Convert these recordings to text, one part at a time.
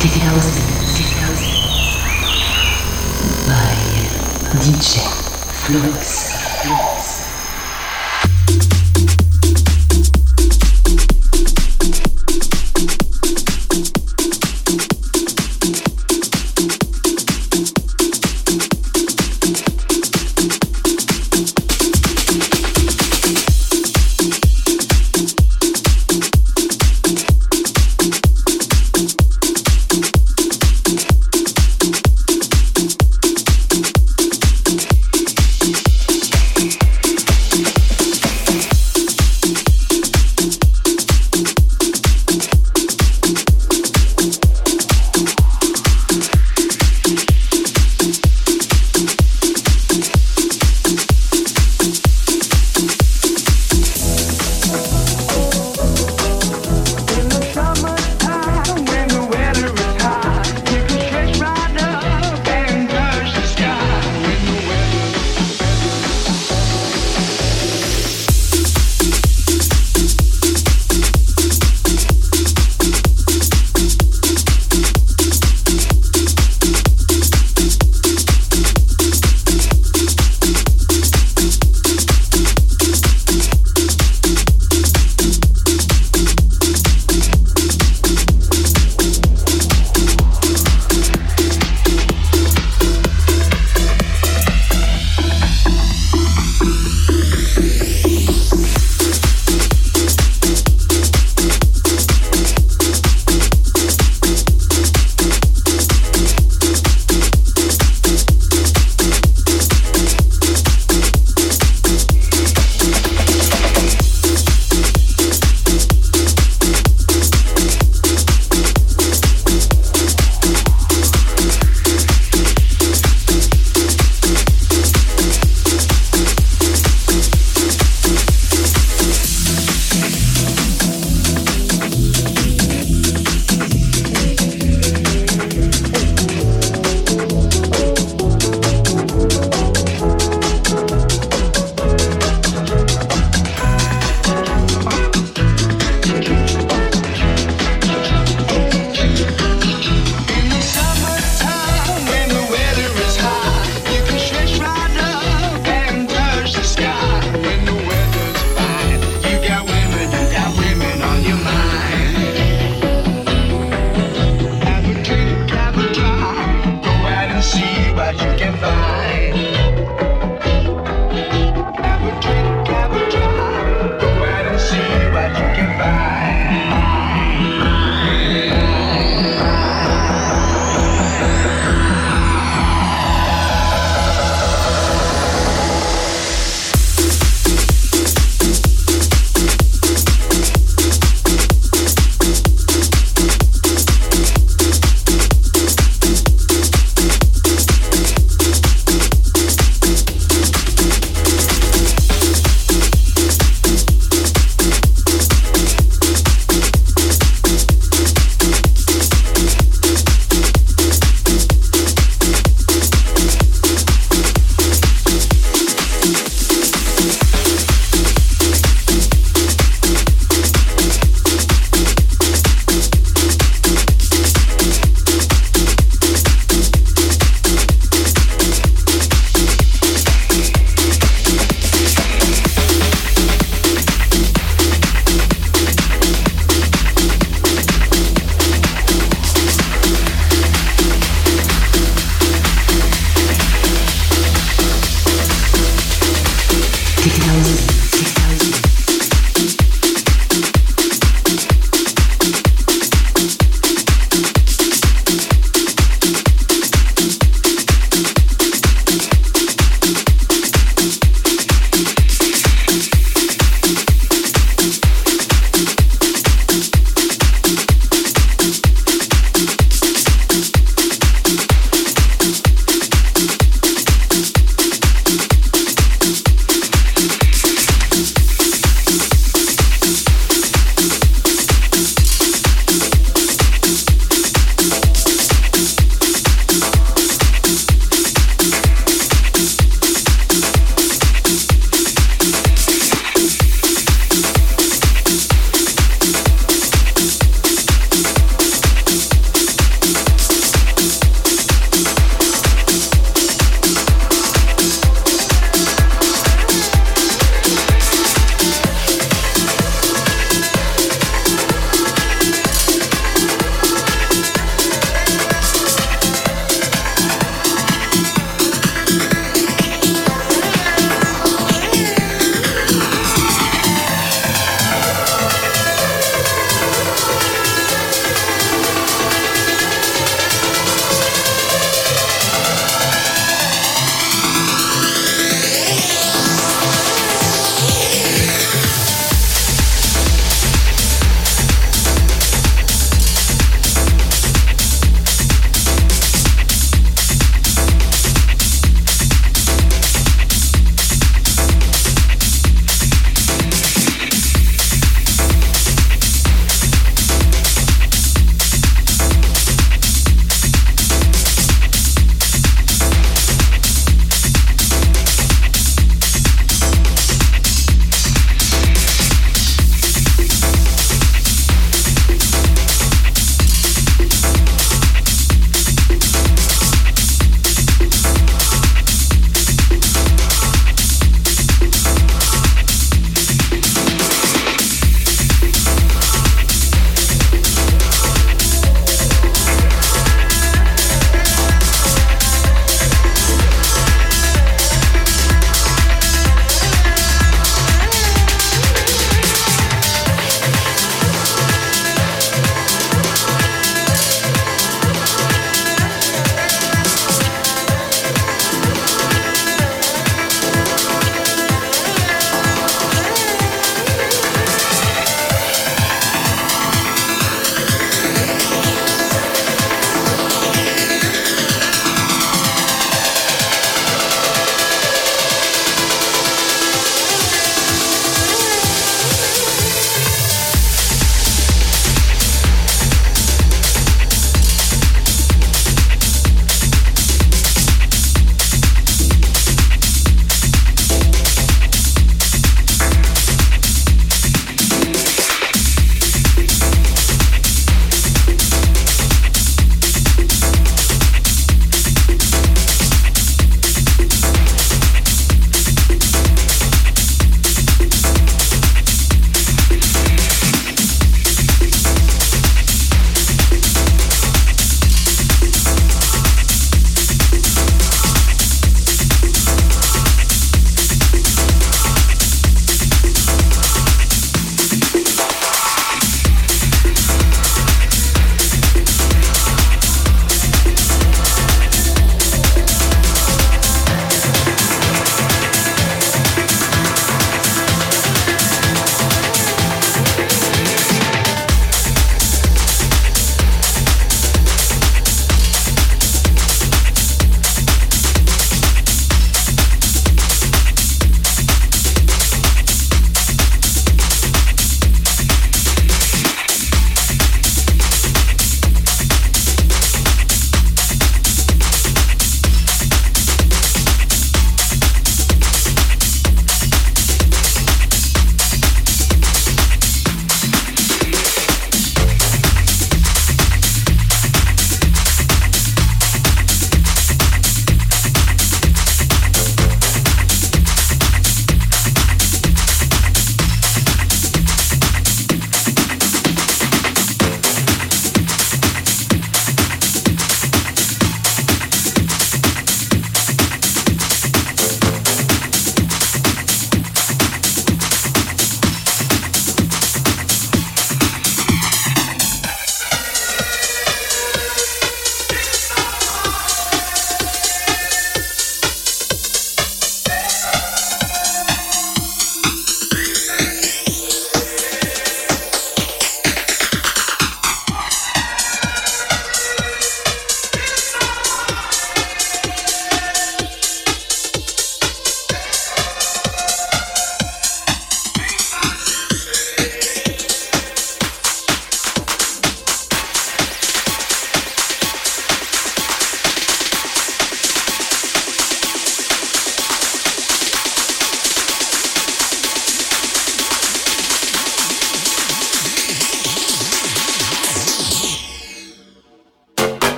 Digital by DJ Flux. Flux.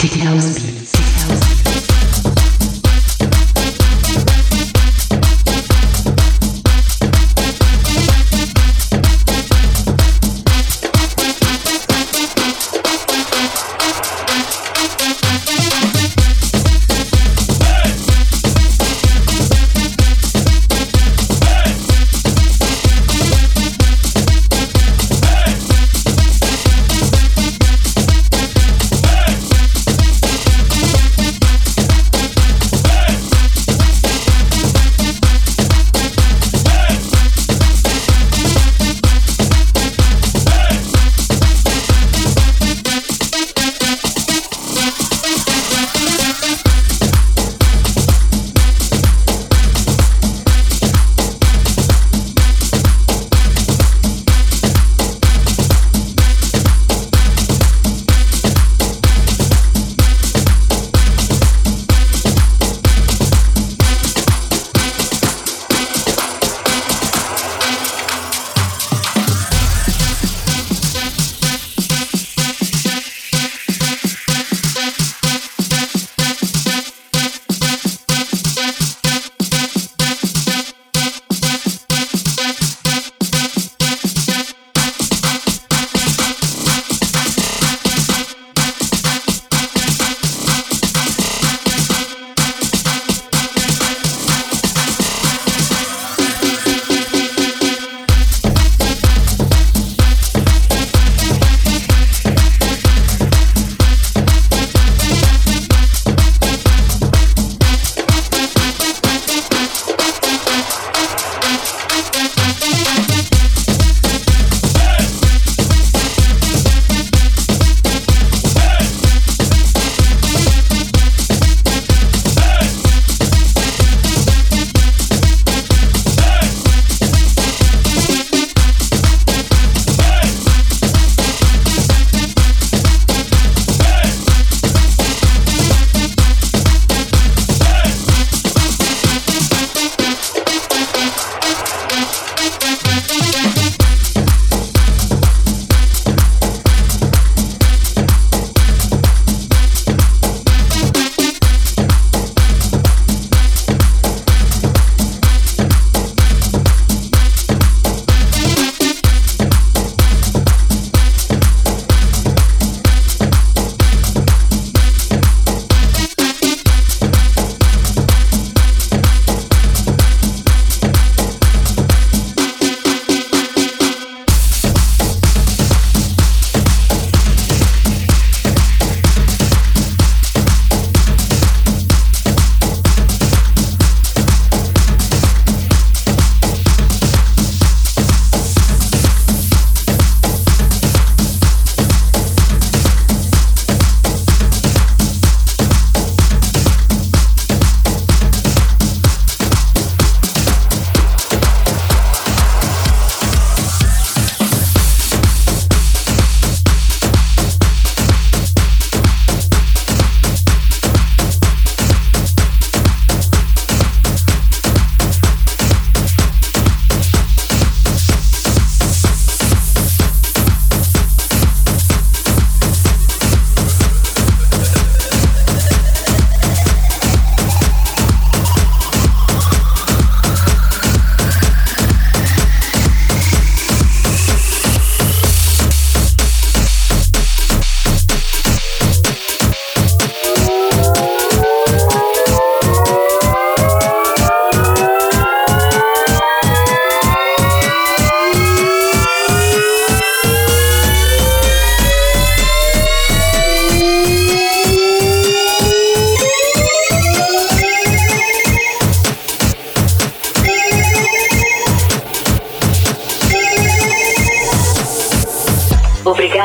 Take house beats.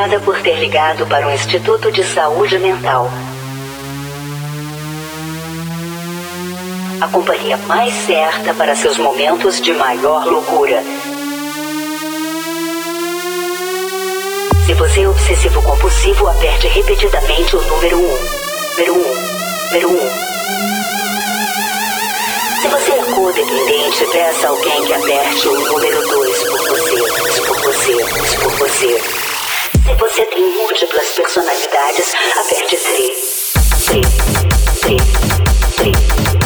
Obrigada por ter ligado para o Instituto de Saúde Mental. A companhia mais certa para seus momentos de maior loucura. Se você é obsessivo compulsivo, aperte repetidamente o número 1. Um. Número 1. Um. Número 1. Um. Se você é codependente, peça alguém que aperte o número 2 por você. Por você. Por você. Você tem múltiplas personalidades. Aperte tri, tri, tri, tri.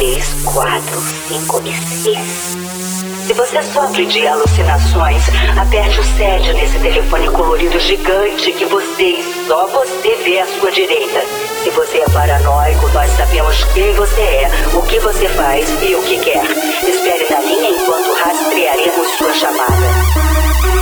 3, 4, 5 e 6. Se você sofre de alucinações, aperte o 7 nesse telefone colorido gigante que você e só você vê à sua direita. Se você é paranoico, nós sabemos quem você é, o que você faz e o que quer. Espere na linha enquanto rastrearemos sua chamada.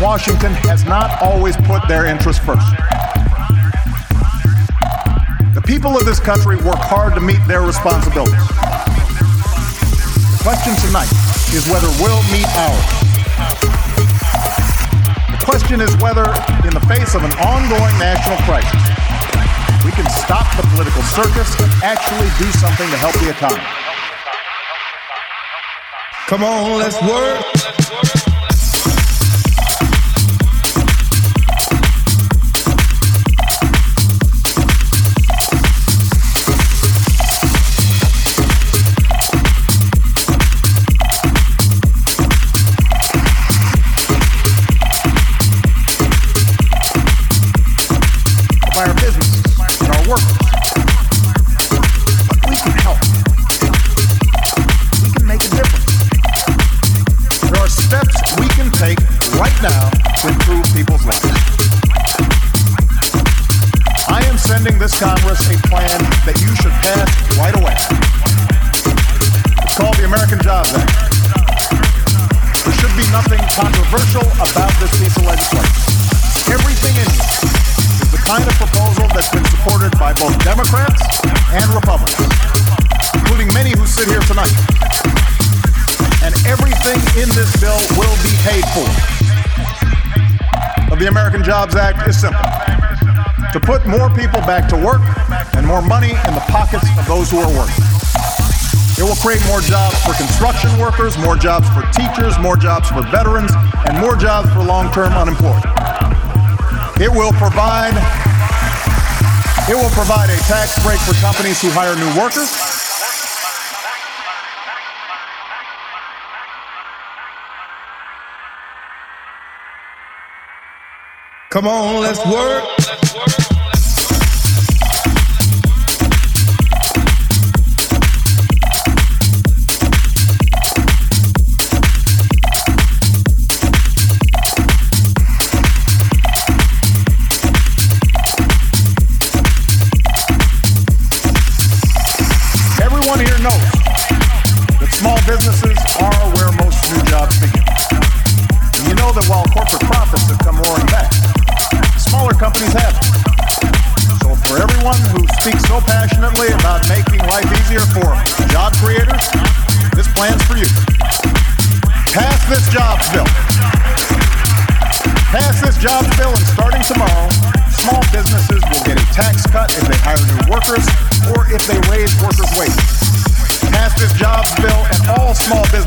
Washington has not always put their interests first. The people of this country work hard to meet their responsibilities. The question tonight is whether we'll meet ours. The question is whether, in the face of an ongoing national crisis, can stop the political circus and actually do something to help the economy. Come on, let's work. Jobs Act is simple to put more people back to work and more money in the pockets of those who are working. It will create more jobs for construction workers, more jobs for teachers, more jobs for veterans, and more jobs for long term unemployed. It will provide it will provide a tax break for companies who hire new workers Come on, let's work. small business.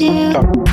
One